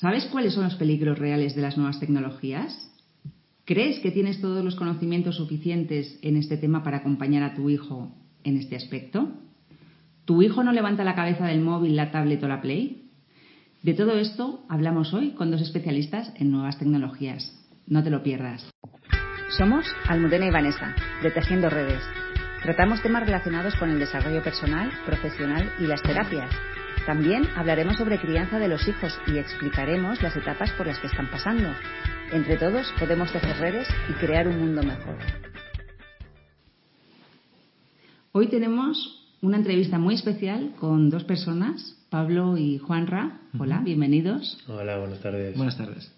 ¿Sabes cuáles son los peligros reales de las nuevas tecnologías? ¿Crees que tienes todos los conocimientos suficientes en este tema para acompañar a tu hijo en este aspecto? ¿Tu hijo no levanta la cabeza del móvil, la tablet o la Play? De todo esto hablamos hoy con dos especialistas en nuevas tecnologías. No te lo pierdas. Somos Almudena y Vanessa, de Tejiendo Redes. Tratamos temas relacionados con el desarrollo personal, profesional y las terapias también hablaremos sobre crianza de los hijos y explicaremos las etapas por las que están pasando. Entre todos podemos tejer redes y crear un mundo mejor. Hoy tenemos una entrevista muy especial con dos personas, Pablo y Juanra. Hola, bienvenidos. Hola, buenas tardes. Buenas tardes.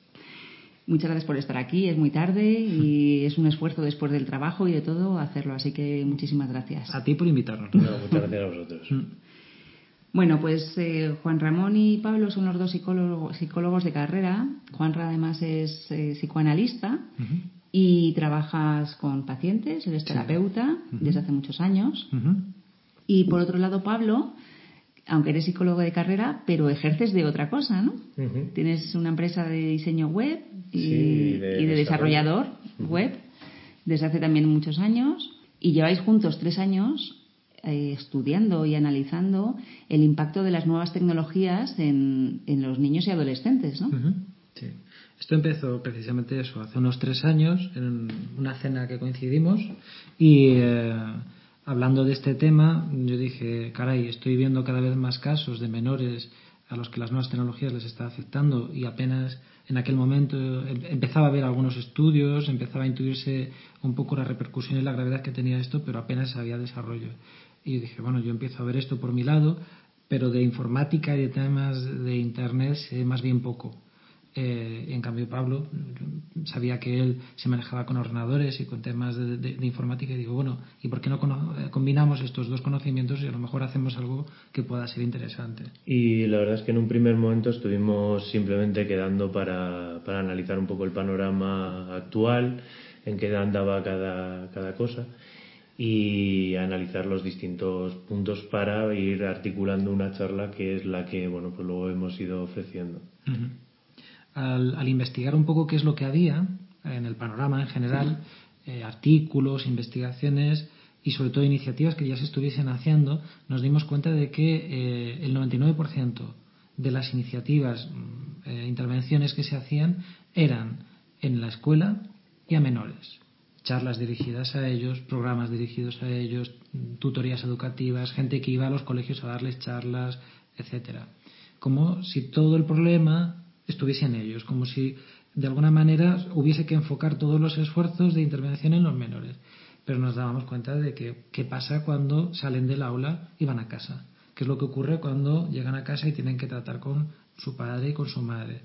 Muchas gracias por estar aquí. Es muy tarde y es un esfuerzo después del trabajo y de todo hacerlo. Así que muchísimas gracias. A ti por invitarnos. muchas gracias a vosotros. Bueno, pues eh, Juan Ramón y Pablo son los dos psicólogos, de carrera. Juan además es eh, psicoanalista y trabajas con pacientes, eres terapeuta desde hace muchos años. Y por otro lado, Pablo, aunque eres psicólogo de carrera, pero ejerces de otra cosa, ¿no? Tienes una empresa de diseño web y, de, desarrollador web desde hace también muchos años. Y lleváis juntos tres años eh, estudiando y analizando el impacto de las nuevas tecnologías en, los niños y adolescentes, ¿no? Sí. Esto empezó precisamente eso, hace unos tres años, en una cena que coincidimos, y eh, hablando de este tema, yo dije, caray, estoy viendo cada vez más casos de menores a los que las nuevas tecnologías les está afectando y apenas en aquel momento em, empezaba a ver algunos estudios, empezaba a intuirse un poco la repercusión y la gravedad que tenía esto, pero apenas había desarrollo. Y dije, bueno, yo empiezo a ver esto por mi lado, pero de informática y de temas de Internet sé más bien poco. Eh, en cambio, Pablo sabía que él se manejaba con ordenadores y con temas de, informática y digo, bueno, ¿y por qué no eh, combinamos estos dos conocimientos y a lo mejor hacemos algo que pueda ser interesante? Y la verdad es que en un primer momento estuvimos simplemente quedando para, para analizar un poco el panorama actual, en qué andaba cada, cada cosa y analizar los distintos puntos para ir articulando una charla que es la que bueno pues luego hemos ido ofreciendo. al, investigar un poco qué es lo que había en el panorama en general, eh, artículos, investigaciones y sobre todo iniciativas que ya se estuviesen haciendo, nos dimos cuenta de que eh, el 99% de las iniciativas, mm, eh, intervenciones que se hacían eran en la escuela y a menores charlas dirigidas a ellos, programas dirigidos a ellos, tutorías educativas, gente que iba a los colegios a darles charlas, etcétera. Como si todo el problema estuviese en ellos, como si de alguna manera hubiese que enfocar todos los esfuerzos de intervención en los menores. Pero nos dábamos cuenta de que qué pasa cuando salen del aula y van a casa. ¿Qué es lo que ocurre cuando llegan a casa y tienen que tratar con su padre y con su madre?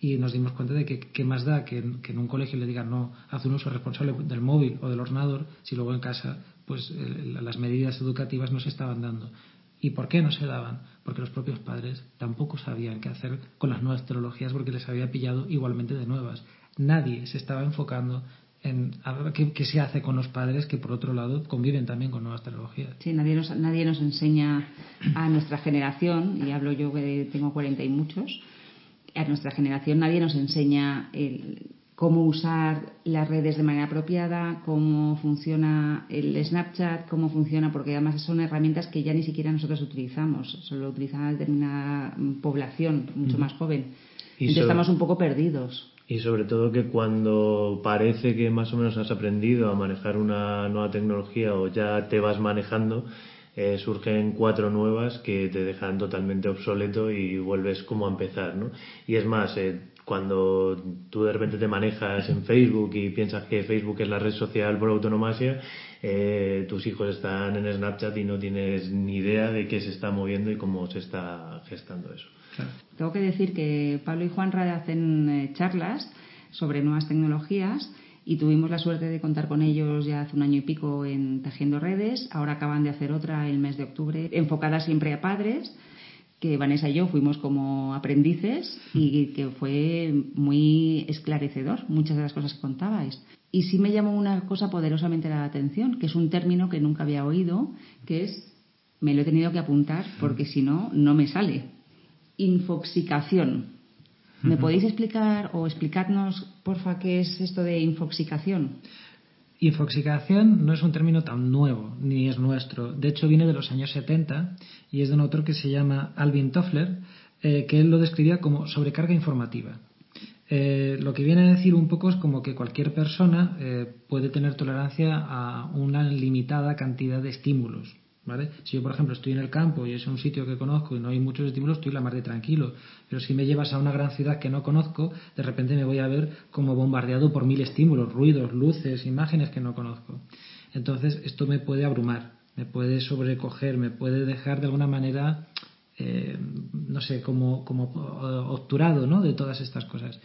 Y nos dimos cuenta de que qué más da que, en un colegio le digan no, haz un uso responsable del móvil o del ordenador, si luego en casa pues las medidas educativas no se estaban dando. ¿Y por qué no se daban? Porque los propios padres tampoco sabían qué hacer con las nuevas tecnologías porque les había pillado igualmente de nuevas. Nadie se estaba enfocando en qué, qué, se hace con los padres que por otro lado conviven también con nuevas tecnologías. Sí, nadie nos, nadie nos enseña a nuestra generación, y hablo yo que tengo 40 y muchos, a nuestra generación nadie nos enseña cómo usar las redes de manera apropiada, cómo funciona el Snapchat, cómo funciona, porque además son herramientas que ya ni siquiera nosotros utilizamos, solo utiliza una determinada población mucho más joven. Entonces estamos un poco perdidos. Y sobre todo que cuando parece que más o menos has aprendido a manejar una nueva tecnología o ya te vas manejando, eh, surgen cuatro nuevas que te dejan totalmente obsoleto y vuelves como a empezar, ¿no? Y es más, eh, cuando tú de repente te manejas en Facebook y piensas que Facebook es la red social por autonomasia, eh, tus hijos están en Snapchat y no tienes ni idea de qué se está moviendo y cómo se está gestando eso. Tengo que decir que Pablo y Juan hacen charlas sobre nuevas tecnologías y tuvimos la suerte de contar con ellos ya hace un año y pico en Tejiendo Redes. Ahora acaban de hacer otra el mes de octubre, enfocada siempre a padres, que Vanessa y yo fuimos como aprendices y que fue muy esclarecedor muchas de las cosas que contabais. Y sí me llamó una cosa poderosamente la atención, que es un término que nunca había oído, que es, me lo he tenido que apuntar porque si no, no me sale. Infoxicación. ¿Me podéis explicar o explicarnos, porfa, qué es esto de infoxicación? Infoxicación no es un término tan nuevo, ni es nuestro. De hecho, viene de los años 70 y es de un autor que se llama Alvin Toffler, eh, que él lo describía como sobrecarga informativa. Eh, lo que viene a decir un poco es como que cualquier persona eh, puede tener tolerancia a una limitada cantidad de estímulos. Si yo, por ejemplo, estoy en el campo y es un sitio que conozco y no hay muchos estímulos, estoy la más tranquilo. Pero si me llevas a una gran ciudad que no conozco, de repente me voy a ver como bombardeado por mil estímulos, ruidos, luces, imágenes que no conozco. Entonces, esto me puede abrumar, me puede sobrecoger, me puede dejar de alguna manera, eh, no sé, como, como obturado ¿no? de todas estas cosas.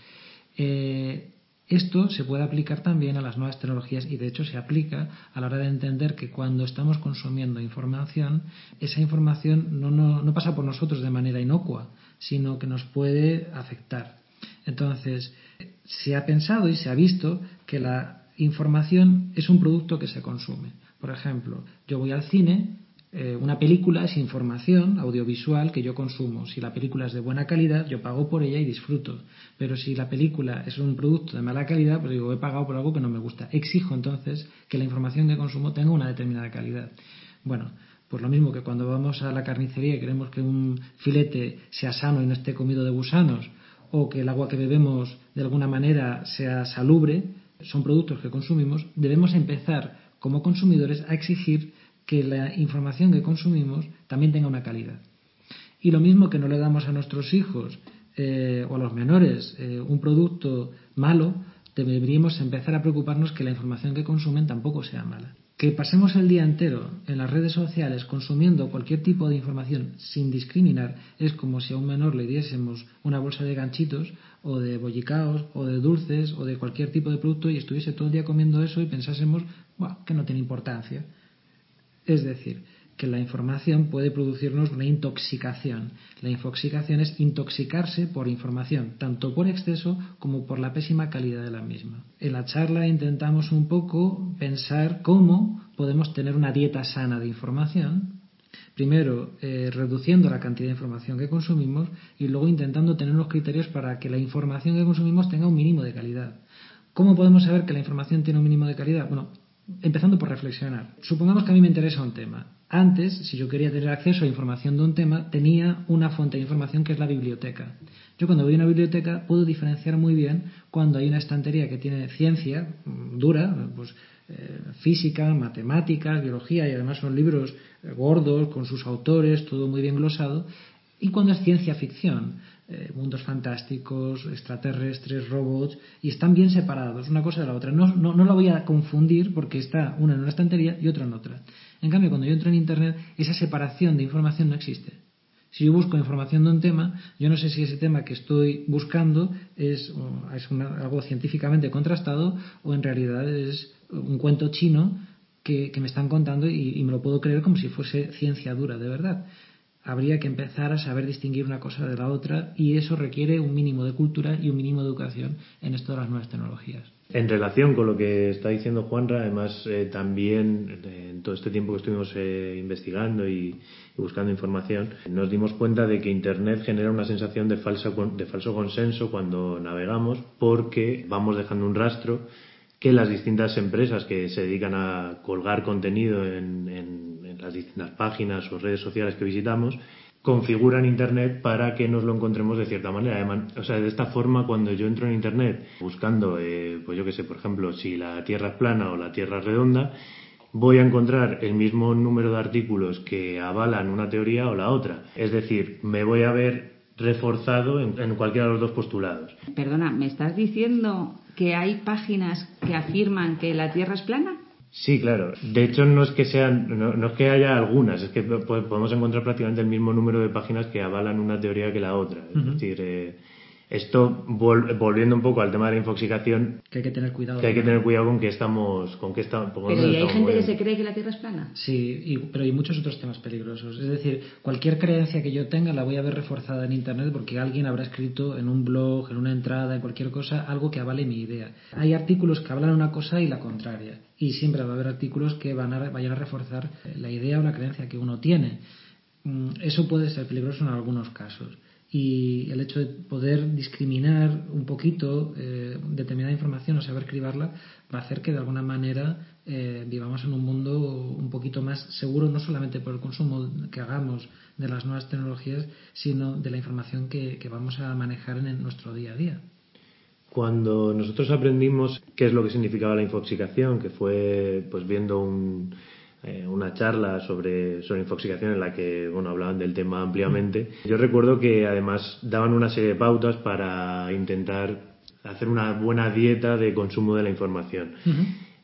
Eh, esto se puede aplicar también a las nuevas tecnologías y de hecho se aplica a la hora de entender que cuando estamos consumiendo información, esa información no, no, pasa por nosotros de manera inocua, sino que nos puede afectar. Entonces, se ha pensado y se ha visto que la información es un producto que se consume. Por ejemplo, yo voy al cine eh, una película es información audiovisual que yo consumo. Si la película es de buena calidad, yo pago por ella y disfruto. Pero si la película es un producto de mala calidad, pues digo, he pagado por algo que no me gusta. Exijo entonces que la información que consumo tenga una determinada calidad. Bueno, pues lo mismo que cuando vamos a la carnicería y queremos que un filete sea sano y no esté comido de gusanos, o que el agua que bebemos de alguna manera sea salubre, son productos que consumimos, debemos empezar como consumidores a exigir que la información que consumimos también tenga una calidad. Y lo mismo que no le damos a nuestros hijos eh, o a los menores eh, un producto malo, deberíamos empezar a preocuparnos que la información que consumen tampoco sea mala. Que pasemos el día entero en las redes sociales consumiendo cualquier tipo de información sin discriminar es como si a un menor le diésemos una bolsa de ganchitos o de bollicaos o de dulces o de cualquier tipo de producto y estuviese todo el día comiendo eso y pensásemos que no tiene importancia. Es decir, que la información puede producirnos una intoxicación. La infoxicación es intoxicarse por información, tanto por exceso como por la pésima calidad de la misma. En la charla intentamos un poco pensar cómo podemos tener una dieta sana de información, primero eh, reduciendo la cantidad de información que consumimos y luego intentando tener unos criterios para que la información que consumimos tenga un mínimo de calidad. ¿Cómo podemos saber que la información tiene un mínimo de calidad? Bueno, empezando por reflexionar. Supongamos que a mí me interesa un tema. Antes, si yo quería tener acceso a información de un tema, tenía una fuente de información que es la biblioteca. Yo cuando voy a una biblioteca puedo diferenciar muy bien cuando hay una estantería que tiene ciencia mm, dura, pues eh, física, matemáticas, biología y además son libros eh, gordos con sus autores, todo muy bien glosado, y cuando es ciencia ficción eh, mundos fantásticos, extraterrestres, robots, y están bien separados una cosa de la otra. No, no, no la voy a confundir porque está una en una estantería y otra en otra. En cambio, cuando yo entro en Internet, esa separación de información no existe. Si yo busco información de un tema, yo no sé si ese tema que estoy buscando es, es algo científicamente contrastado o en realidad es un cuento chino que, me están contando y, me lo puedo creer como si fuese ciencia dura, de verdad habría que empezar a saber distinguir una cosa de la otra y eso requiere un mínimo de cultura y un mínimo de educación en esto de las nuevas tecnologías. En relación con lo que está diciendo Juanra, además eh, también en todo este tiempo que estuvimos eh, investigando y, buscando información, nos dimos cuenta de que Internet genera una sensación de, falsa, de falso consenso cuando navegamos porque vamos dejando un rastro que las distintas empresas que se dedican a colgar contenido en, las distintas páginas o redes sociales que visitamos configuran Internet para que nos lo encontremos de cierta manera. o sea, de esta forma, cuando yo entro en Internet buscando, eh, pues yo qué sé, por ejemplo, si la Tierra es plana o la Tierra es redonda, voy a encontrar el mismo número de artículos que avalan una teoría o la otra. Es decir, me voy a ver reforzado en, en cualquiera de los dos postulados. Perdona, ¿me estás diciendo que hay páginas que afirman que la Tierra es plana? Sí, claro. De hecho, no es que sean, no, es que haya algunas, es que podemos encontrar prácticamente el mismo número de páginas que avalan una teoría que la otra. Es decir, eh, esto, volviendo un poco al tema de la infoxicación, que hay que tener cuidado. Que hay que tener cuidado con que estamos, con que estamos. Pero ¿y hay gente que se cree que la Tierra es plana? Sí, pero hay muchos otros temas peligrosos. Es decir, cualquier creencia que yo tenga la voy a ver reforzada en Internet porque alguien habrá escrito en un blog, en una entrada, en cualquier cosa, algo que avale mi idea. Hay artículos que hablan una cosa y la contraria. Y siempre va a haber artículos que van a, vayan a reforzar la idea o la creencia que uno tiene. Mm, eso puede ser peligroso en algunos casos. Y el hecho de poder discriminar un poquito eh, determinada información o saber cribarla va a hacer que de alguna manera eh, vivamos en un mundo un poquito más seguro, no solamente por el consumo que hagamos de las nuevas tecnologías, sino de la información que, vamos a manejar en nuestro día a día. Cuando nosotros aprendimos qué es lo que significaba la infoxicación, que fue pues viendo un, eh, una charla sobre, sobre infoxicación en la que bueno, hablaban del tema ampliamente. Yo recuerdo que además daban una serie de pautas para intentar hacer una buena dieta de consumo de la información.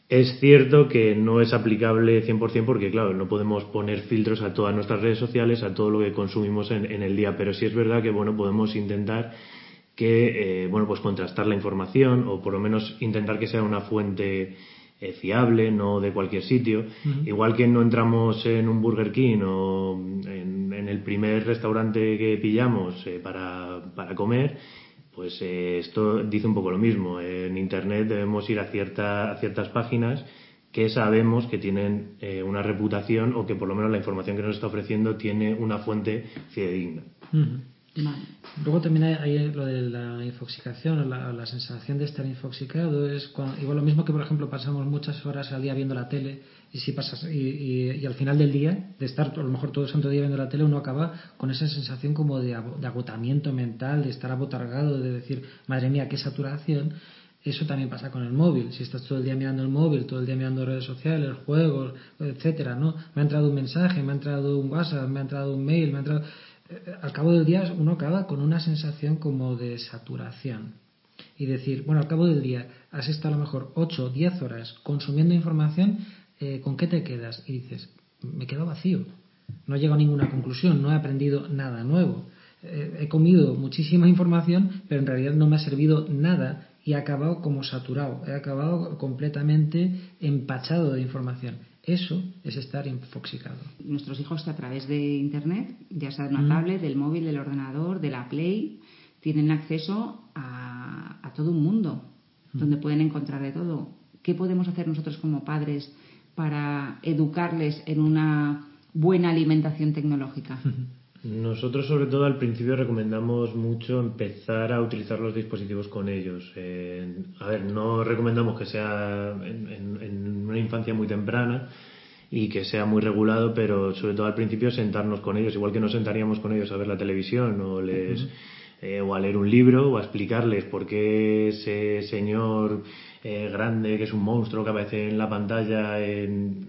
Es cierto que no es aplicable 100% porque, claro, no podemos poner filtros a todas nuestras redes sociales, a todo lo que consumimos en, en el día, pero sí es verdad que, bueno, podemos intentar que, eh, bueno, pues contrastar la información o por lo menos intentar que sea una fuente eh, fiable, no de cualquier sitio. Igual que no entramos en un Burger King o en, el primer restaurante que pillamos eh, para, para, comer, pues eh, esto dice un poco lo mismo. En Internet debemos ir a, cierta, a ciertas páginas que sabemos que tienen una reputación o que por lo menos la información que nos está ofreciendo tiene una fuente fidedigna. Luego también hay, lo de la infoxicación, la, sensación de estar infoxicado es igual lo mismo que por ejemplo pasamos muchas horas al día viendo la tele y si pasas y, al final del día de estar a lo mejor todo el santo día viendo la tele uno acaba con esa sensación como de, agotamiento mental, de estar abotargado, de decir madre mía qué saturación. Eso también pasa con el móvil. Si estás todo el día mirando el móvil, todo el día mirando redes sociales, juegos, etcétera, ¿no? Me ha entrado un mensaje, me ha entrado un WhatsApp, me ha entrado un mail, me ha entrado al cabo del día uno acaba con una sensación como de saturación. Y decir, bueno, al cabo del día has estado a lo mejor 8 o 10 horas consumiendo información, eh, ¿con qué te quedas? Y dices, me quedo vacío. No he llegado a ninguna conclusión, no he aprendido nada nuevo. Eh, he comido muchísima información, pero en realidad no me ha servido nada y he acabado como saturado, he acabado completamente empachado de información. Eso es estar infoxicado. Nuestros hijos a través de Internet, ya sea de una mm. tablet, del móvil, del ordenador, de la Play, tienen acceso a, todo un mundo mm. donde pueden encontrar de todo. ¿Qué podemos hacer nosotros como padres para educarles en una buena alimentación tecnológica? Nosotros sobre todo al principio recomendamos mucho empezar a utilizar los dispositivos con ellos. Eh, a ver, no recomendamos que sea en, una infancia muy temprana y que sea muy regulado, pero sobre todo al principio sentarnos con ellos, igual que nos sentaríamos con ellos a ver la televisión o les... Eh, o a leer un libro o a explicarles por qué ese señor eh, grande que es un monstruo que aparece en la pantalla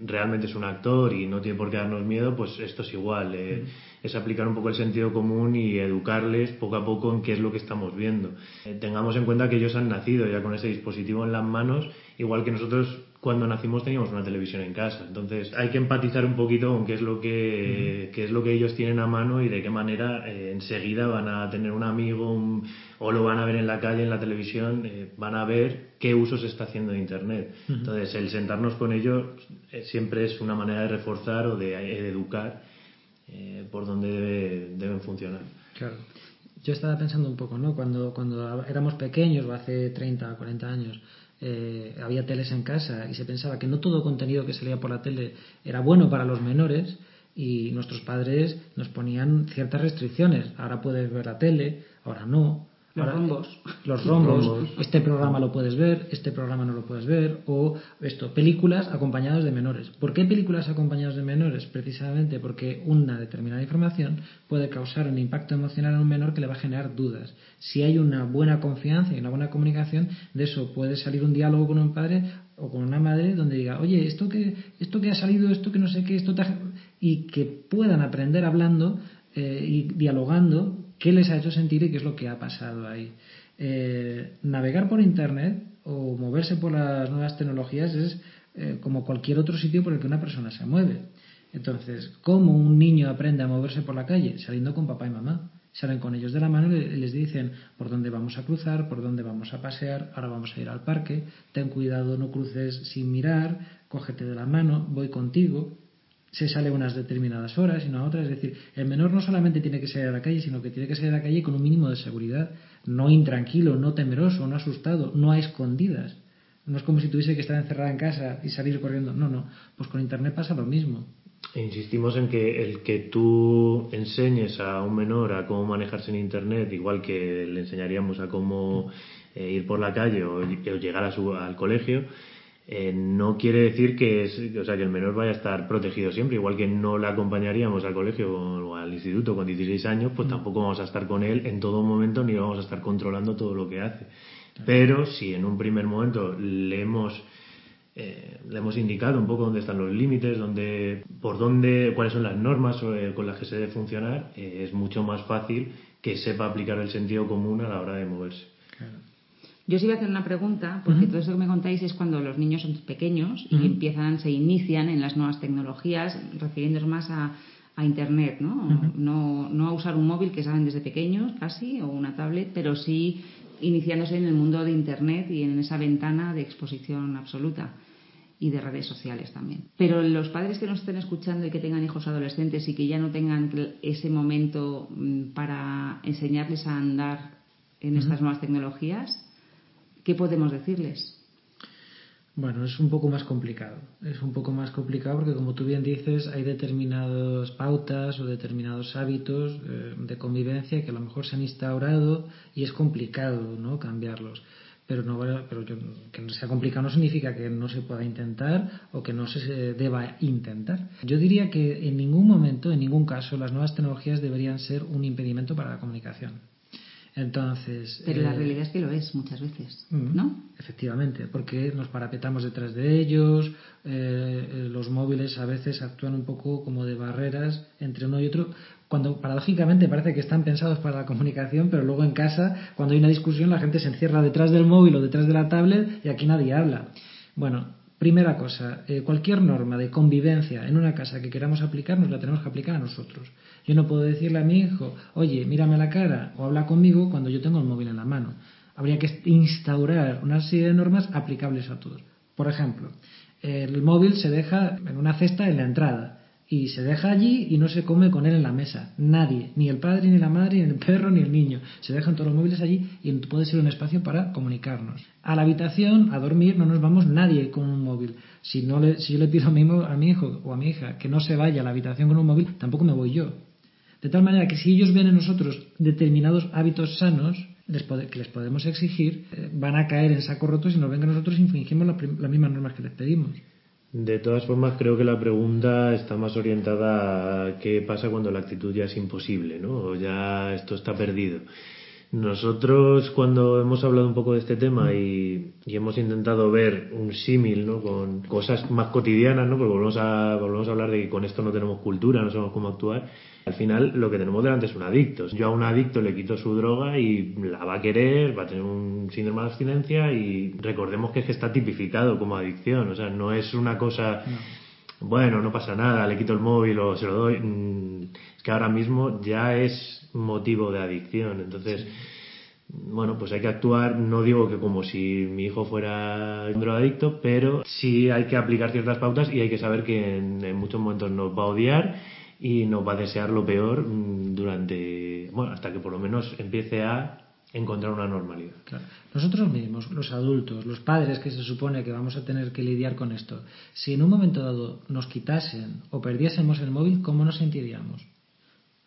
realmente es un actor y no tiene por qué darnos miedo, pues esto es igual. Eh, es aplicar un poco el sentido común y educarles poco a poco en qué es lo que estamos viendo. tengamos en cuenta que ellos han nacido ya con ese dispositivo en las manos, igual que nosotros cuando nacimos teníamos una televisión en casa. Entonces hay que empatizar un poquito con qué es lo que, qué es lo que ellos tienen a mano y de qué manera eh, enseguida van a tener un amigo o lo van a ver en la calle, en la televisión, eh, van a ver qué uso se está haciendo de Internet. Entonces el sentarnos con ellos eh, siempre es una manera de reforzar o de, educar por donde deben funcionar. Claro. Yo estaba pensando un poco, ¿no? Cuando, cuando éramos pequeños, hace 30 o 40 años, eh, había teles en casa y se pensaba que no todo contenido que salía por la tele era bueno para los menores y nuestros padres nos ponían ciertas restricciones. Ahora puedes ver la tele, ahora no. Los rombos. Los rombos. Este programa lo puedes ver, este programa no lo puedes ver. O esto, películas acompañadas de menores. ¿Por qué películas acompañadas de menores? Precisamente porque una determinada información puede causar un impacto emocional en un menor que le va a generar dudas. Si hay una buena confianza y una buena comunicación, de eso puede salir un diálogo con un padre o con una madre donde diga, oye, esto que, esto que ha salido, esto que no sé qué, esto y que puedan aprender hablando eh, y dialogando qué les ha hecho sentir y qué es lo que ha pasado ahí. Eh, navegar por Internet o moverse por las nuevas tecnologías es eh, como cualquier otro sitio por el que una persona se mueve. Entonces, ¿cómo un niño aprende a moverse por la calle? Saliendo con papá y mamá. Salen con ellos de la mano y les dicen por dónde vamos a cruzar, por dónde vamos a pasear, ahora vamos a ir al parque, ten cuidado, no cruces sin mirar, cógete de la mano, voy contigo se sale unas determinadas horas y no a otras. Es decir, el menor no solamente tiene que salir a la calle, sino que tiene que salir a la calle con un mínimo de seguridad, no intranquilo, no temeroso, no asustado, no a escondidas. No es como si tuviese que estar encerrada en casa y salir corriendo. No, no. Pues con Internet pasa lo mismo. insistimos en que el que tú enseñes a un menor a cómo manejarse en Internet, igual que le enseñaríamos a cómo eh, ir por la calle o, llegar a su, al colegio, eh, no quiere decir que, es, o sea, que el menor vaya a estar protegido siempre, igual que no le acompañaríamos al colegio o al instituto con 16 años, pues mm. tampoco vamos a estar con él en todo momento ni vamos a estar controlando todo lo que hace. Pero si en un primer momento le hemos eh, le hemos indicado un poco dónde están los límites, dónde, por dónde, cuáles son las normas eh, con las que se debe funcionar, eh, es mucho más fácil que sepa aplicar el sentido común a la hora de moverse. Yo os iba a hacer una pregunta, porque todo eso que me contáis es cuando los niños son pequeños y empiezan, se inician en las nuevas tecnologías, refiriéndose más a, a Internet, ¿no? ¿no? No a usar un móvil que saben desde pequeños, casi, o una tablet, pero sí iniciándose en el mundo de Internet y en esa ventana de exposición absoluta y de redes sociales también. Pero los padres que nos estén escuchando y que tengan hijos adolescentes y que ya no tengan ese momento mm, para enseñarles a andar en estas nuevas tecnologías, ¿qué podemos decirles? Bueno, es un poco más complicado. Es un poco más complicado porque, como tú bien dices, hay determinadas pautas o determinados hábitos eh, de convivencia que a lo mejor se han instaurado y es complicado ¿no? cambiarlos. Pero, no, pero que, que sea complicado no significa que no se pueda intentar o que no se deba intentar. Yo diría que en ningún momento, en ningún caso, las nuevas tecnologías deberían ser un impedimento para la comunicación. Entonces. Pero la eh, realidad es que lo es muchas veces, ¿no? Efectivamente, porque nos parapetamos detrás de ellos, eh, eh, los móviles a veces actúan un poco como de barreras entre uno y otro, cuando paradójicamente parece que están pensados para la comunicación, pero luego en casa, cuando hay una discusión, la gente se encierra detrás del móvil o detrás de la tablet y aquí nadie habla. Bueno, Primera cosa, eh, cualquier norma de convivencia en una casa que queramos aplicar, nos la tenemos que aplicar a nosotros. Yo no puedo decirle a mi hijo, oye, mírame la cara o habla conmigo cuando yo tengo el móvil en la mano. Habría que instaurar una serie de normas aplicables a todos. Por ejemplo, el móvil se deja en una cesta en la entrada y se deja allí y no se come con él en la mesa. Nadie, ni el padre, ni la madre, ni el perro, ni el niño. Se dejan todos los móviles allí y puede ser un espacio para comunicarnos. A la habitación, a dormir, no nos vamos nadie con un móvil. Si, no le, si yo le pido a mi, a mi hijo o a mi hija que no se vaya a la habitación con un móvil, tampoco me voy yo. De tal manera que si ellos ven en nosotros determinados hábitos sanos, que les podemos exigir, eh, van a caer en saco roto si nos ven que nosotros infringimos las mismas normas que les pedimos. De todas formas, creo que la pregunta está más orientada a qué pasa cuando la actitud ya es imposible, ¿no? O ya esto está perdido. Nosotros, cuando hemos hablado un poco de este tema y, hemos intentado ver un símil, ¿no? Con cosas más cotidianas, ¿no? Porque volvemos a, volvemos a hablar de que con esto no tenemos cultura, no sabemos cómo actuar al final lo que tenemos delante es un adicto. Yo a un adicto le quito su droga y la va a querer, va a tener un síndrome de abstinencia y recordemos que es que está tipificado como adicción. O sea, no es una cosa, bueno, no pasa nada, le quito el móvil o se lo doy. Que ahora mismo ya es motivo de adicción. Entonces, bueno, pues hay que actuar, no digo que como si mi hijo fuera un drogadicto, pero sí hay que aplicar ciertas pautas y hay que saber que en muchos momentos nos va a odiar y nos va a desear lo peor mm, durante, bueno, hasta que por lo menos empiece a encontrar una normalidad. Nosotros mismos, los adultos, los padres que se supone que vamos a tener que lidiar con esto, si en un momento dado nos quitasen o perdiésemos el móvil, ¿cómo nos sentiríamos?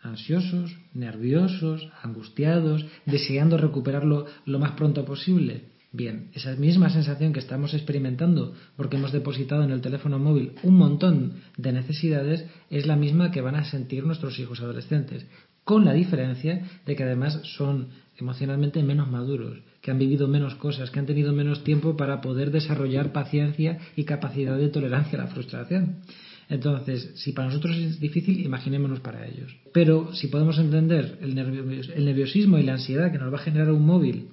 Ansiosos, nerviosos, angustiados, deseando recuperarlo lo más pronto posible. Bien, esa misma sensación que estamos experimentando porque hemos depositado en el teléfono móvil un montón de necesidades es la misma que van a sentir nuestros hijos adolescentes, con la diferencia de que además son emocionalmente menos maduros, que han vivido menos cosas, que han tenido menos tiempo para poder desarrollar paciencia y capacidad de tolerancia a la frustración. Entonces, si para nosotros es difícil, imaginémonos para ellos. Pero si podemos entender el, nerviosismo y la ansiedad que nos va a generar un móvil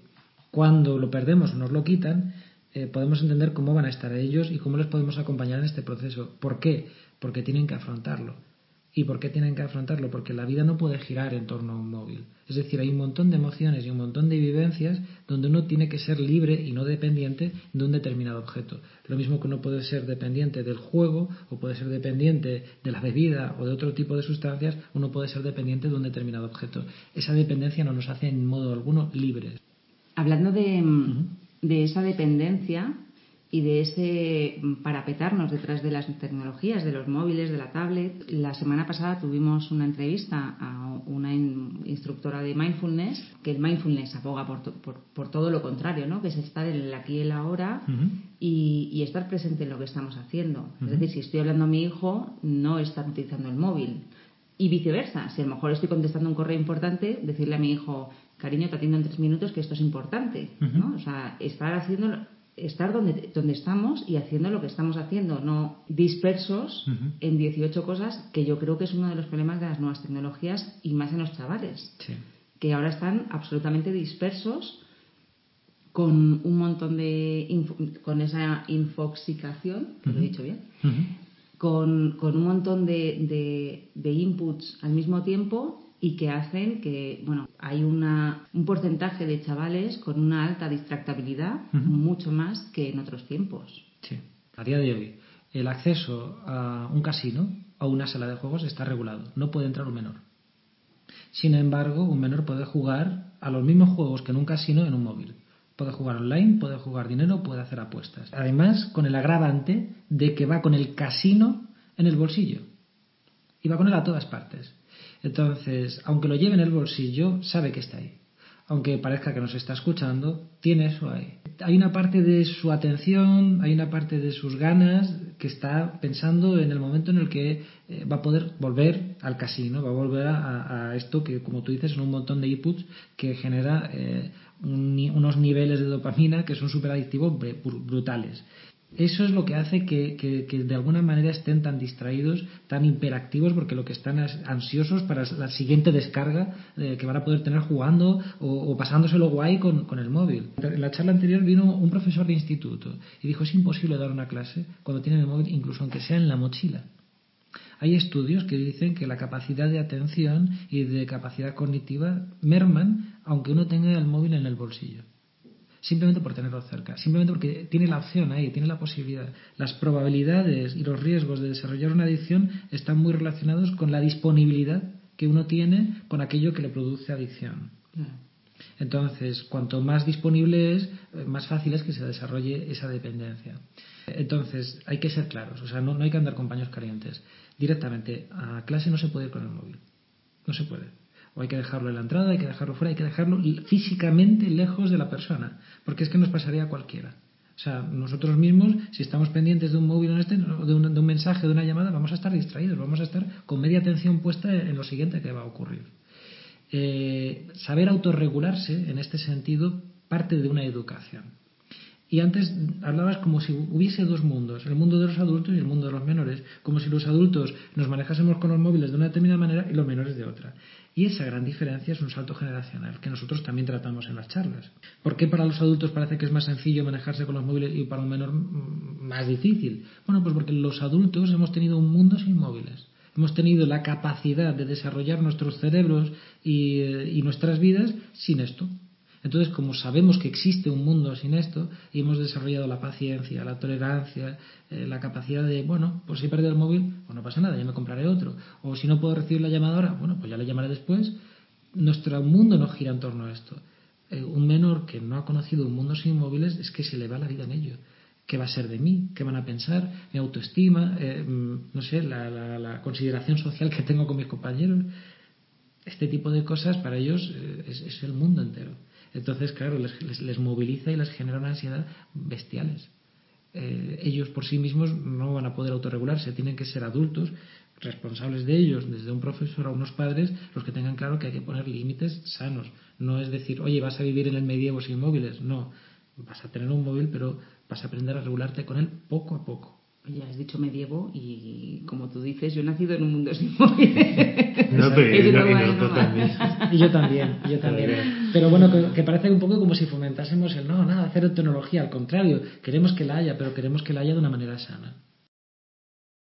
cuando lo perdemos o nos lo quitan, eh, podemos entender cómo van a estar ellos y cómo les podemos acompañar en este proceso. ¿Por qué? Porque tienen que afrontarlo. ¿Y por qué tienen que afrontarlo? Porque la vida no puede girar en torno a un móvil. Es decir, hay un montón de emociones y un montón de vivencias donde uno tiene que ser libre y no dependiente de un determinado objeto. Lo mismo que uno puede ser dependiente del juego o puede ser dependiente de la bebida o de otro tipo de sustancias, uno puede ser dependiente de un determinado objeto. Esa dependencia no nos hace en modo alguno libres. Hablando de, esa dependencia, y de ese parapetarnos detrás de las tecnologías, de los móviles, de la tablet. La semana pasada tuvimos una entrevista a una instructora de mindfulness, que el mindfulness aboga por, por, todo lo contrario, ¿no? que es estar en el aquí y el ahora y, estar presente en lo que estamos haciendo. Es decir, si estoy hablando a mi hijo, no estar utilizando el móvil. Y viceversa, si a lo mejor estoy contestando un correo importante, decirle a mi hijo, cariño, te atiendo en tres minutos que esto es importante. ¿no? O sea, estar haciendo estar donde, donde estamos y haciendo lo que estamos haciendo, no dispersos en 18 cosas, que yo creo que es uno de los problemas de las nuevas tecnologías y más en los chavales, que ahora están absolutamente dispersos con un montón de. con esa infoxicación, lo he dicho bien, con, con, un montón de, de inputs al mismo tiempo y que hacen que, bueno, hay una, un porcentaje de chavales con una alta distractabilidad, mucho más que en otros tiempos. Sí, a día de hoy, el acceso a un casino o una sala de juegos está regulado, no puede entrar un menor. Sin embargo, un menor puede jugar a los mismos juegos que en un casino en un móvil. Puede jugar online, puede jugar dinero, puede hacer apuestas. Además, con el agravante de que va con el casino en el bolsillo. Y va con él a todas partes. Entonces, aunque lo lleve en el bolsillo, sabe que está ahí. Aunque parezca que nos está escuchando, tiene eso ahí. Hay una parte de su atención, hay una parte de sus ganas que está pensando en el momento en el que eh, va a poder volver al casino, va a volver a, esto que, como tú dices, son un montón de inputs que genera eh, unos niveles de dopamina que son súper adictivos brutales. Eso es lo que hace que, de alguna manera estén tan distraídos, tan hiperactivos, porque lo que están es ansiosos para la siguiente descarga eh, que van a poder tener jugando o, pasándoselo guay con, con, el móvil. En la charla anterior vino un profesor de instituto y dijo, es imposible dar una clase cuando tienen el móvil, incluso aunque sea en la mochila. Hay estudios que dicen que la capacidad de atención y de capacidad cognitiva merman aunque uno tenga el móvil en el bolsillo simplemente por tenerlo cerca, simplemente porque tiene la opción ahí, tiene la posibilidad. Las probabilidades y los riesgos de desarrollar una adicción están muy relacionados con la disponibilidad que uno tiene con aquello que le produce adicción. Entonces, cuanto más disponible es, eh, más fácil es que se desarrolle esa dependencia. Entonces, hay que ser claros, o sea, no, no hay que andar con paños calientes. Directamente, a clase no se puede ir con el móvil. No se puede o hay que dejarlo en la entrada, hay que dejarlo fuera, hay que dejarlo físicamente lejos de la persona, porque es que nos pasaría a cualquiera. O sea, nosotros mismos, si estamos pendientes de un móvil este, de un, de un mensaje, de una llamada, vamos a estar distraídos, vamos a estar con media atención puesta en lo siguiente que va a ocurrir. Eh, saber autorregularse en este sentido parte de una educación. Y antes hablabas como si hubiese dos mundos, el mundo de los adultos y el mundo de los menores, como si los adultos nos manejásemos con los móviles de una determinada manera y los menores de otra. Y esa gran diferencia es un salto generacional que nosotros también tratamos en las charlas. ¿Por qué para los adultos parece que es más sencillo manejarse con los móviles y para un menor mm, más difícil? Bueno, pues porque los adultos hemos tenido un mundo sin móviles. Hemos tenido la capacidad de desarrollar nuestros cerebros y, eh, y nuestras vidas sin esto. Entonces, como sabemos que existe un mundo sin esto y hemos desarrollado la paciencia, la tolerancia, eh, la capacidad de, bueno, pues si he perdido el móvil, pues no pasa nada, ya me compraré otro. O si no puedo recibir la llamada ahora, bueno, pues ya le llamaré después. Nuestro mundo no gira en torno a esto. Eh, un menor que no ha conocido un mundo sin móviles es que se le va la vida en ello. ¿Qué va a ser de mí? ¿Qué van a pensar? ¿Mi autoestima? Eh, mm, no sé, la, consideración social que tengo con mis compañeros. Este tipo de cosas para ellos es el mundo entero. Entonces, claro, les, moviliza y les genera una ansiedad bestiales. Eh, ellos por sí mismos no van a poder autorregularse, tienen que ser adultos, responsables de ellos, desde un profesor a unos padres, los que tengan claro que hay que poner límites sanos. No es decir, oye, vas a vivir en el medievo sin móviles. No, vas a tener un móvil, pero vas a aprender a regularte con él poco a poco. Ya has dicho medievo y como tú dices, yo he nacido en un mundo sin móvil. No, pero y, también. Y yo también, yo también. Pero bueno, que, parece un poco como si fomentásemos el no, nada, hacer tecnología. Al contrario, queremos que la haya, pero queremos que la haya de una manera sana.